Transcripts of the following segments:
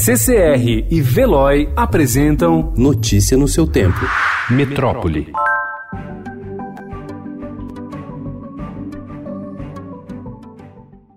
CCR e Veloy apresentam Notícia no seu tempo. Metrópole.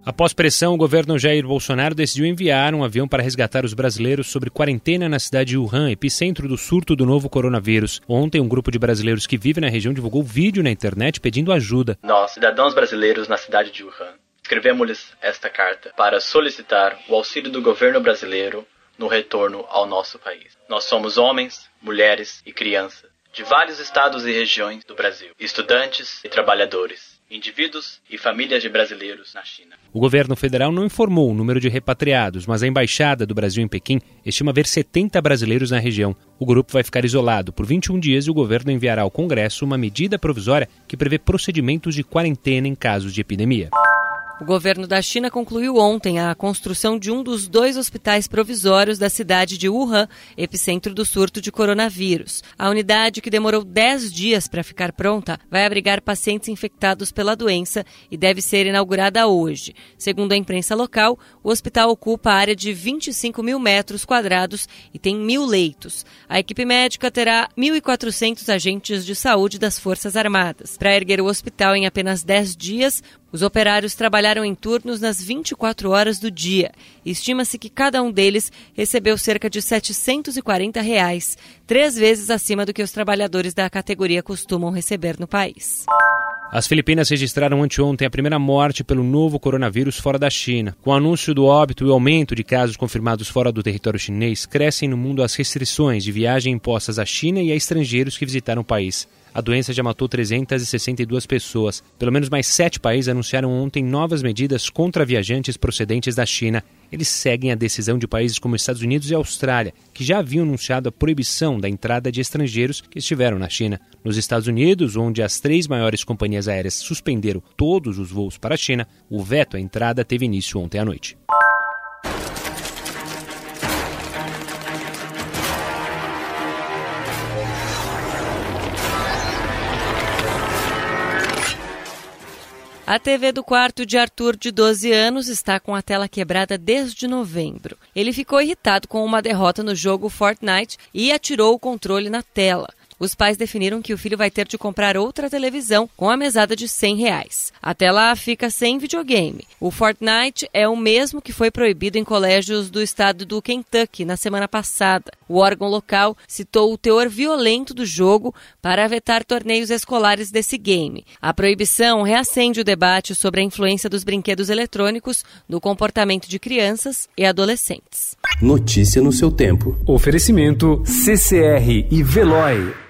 Após pressão, o governo Jair Bolsonaro decidiu enviar um avião para resgatar os brasileiros sobre quarentena na cidade de Wuhan, epicentro do surto do novo coronavírus. Ontem, um grupo de brasileiros que vive na região divulgou vídeo na internet pedindo ajuda. Nós, cidadãos brasileiros na cidade de Wuhan, escrevemos-lhes esta carta para solicitar o auxílio do governo brasileiro no retorno ao nosso país. Nós somos homens, mulheres e crianças de vários estados e regiões do Brasil, estudantes e trabalhadores indivíduos e famílias de brasileiros na China. O governo federal não informou o número de repatriados, mas a embaixada do Brasil em Pequim estima ver 70 brasileiros na região. O grupo vai ficar isolado por 21 dias e o governo enviará ao Congresso uma medida provisória que prevê procedimentos de quarentena em casos de epidemia. O governo da China concluiu ontem a construção de um dos dois hospitais provisórios da cidade de Wuhan, epicentro do surto de coronavírus. A unidade, que demorou 10 dias para ficar pronta, vai abrigar pacientes infectados pela doença e deve ser inaugurada hoje. Segundo a imprensa local, o hospital ocupa área de 25 mil metros quadrados e tem mil leitos. A equipe médica terá 1.400 agentes de saúde das Forças Armadas. Para erguer o hospital em apenas 10 dias, os operários trabalharam em turnos nas 24 horas do dia. Estima-se que cada um deles recebeu cerca de 740 reais, três vezes acima do que os trabalhadores da categoria costumam receber no país. As Filipinas registraram anteontem a primeira morte pelo novo coronavírus fora da China. Com o anúncio do óbito e o aumento de casos confirmados fora do território chinês, crescem no mundo as restrições de viagem impostas à China e a estrangeiros que visitaram o país. A doença já matou 362 pessoas. Pelo menos mais sete países anunciaram ontem novas medidas contra viajantes procedentes da China. Eles seguem a decisão de países como Estados Unidos e Austrália, que já haviam anunciado a proibição da entrada de estrangeiros que estiveram na China. Nos Estados Unidos, onde as três maiores companhias aéreas suspenderam todos os voos para a China, o veto à entrada teve início ontem à noite. A TV do quarto de Arthur, de 12 anos, está com a tela quebrada desde novembro. Ele ficou irritado com uma derrota no jogo Fortnite e atirou o controle na tela os pais definiram que o filho vai ter de comprar outra televisão com a mesada de 100 reais. Até lá fica sem videogame. O Fortnite é o mesmo que foi proibido em colégios do estado do Kentucky na semana passada. O órgão local citou o teor violento do jogo para vetar torneios escolares desse game. A proibição reacende o debate sobre a influência dos brinquedos eletrônicos no comportamento de crianças e adolescentes. Notícia no seu tempo. Oferecimento CCR e Veloy.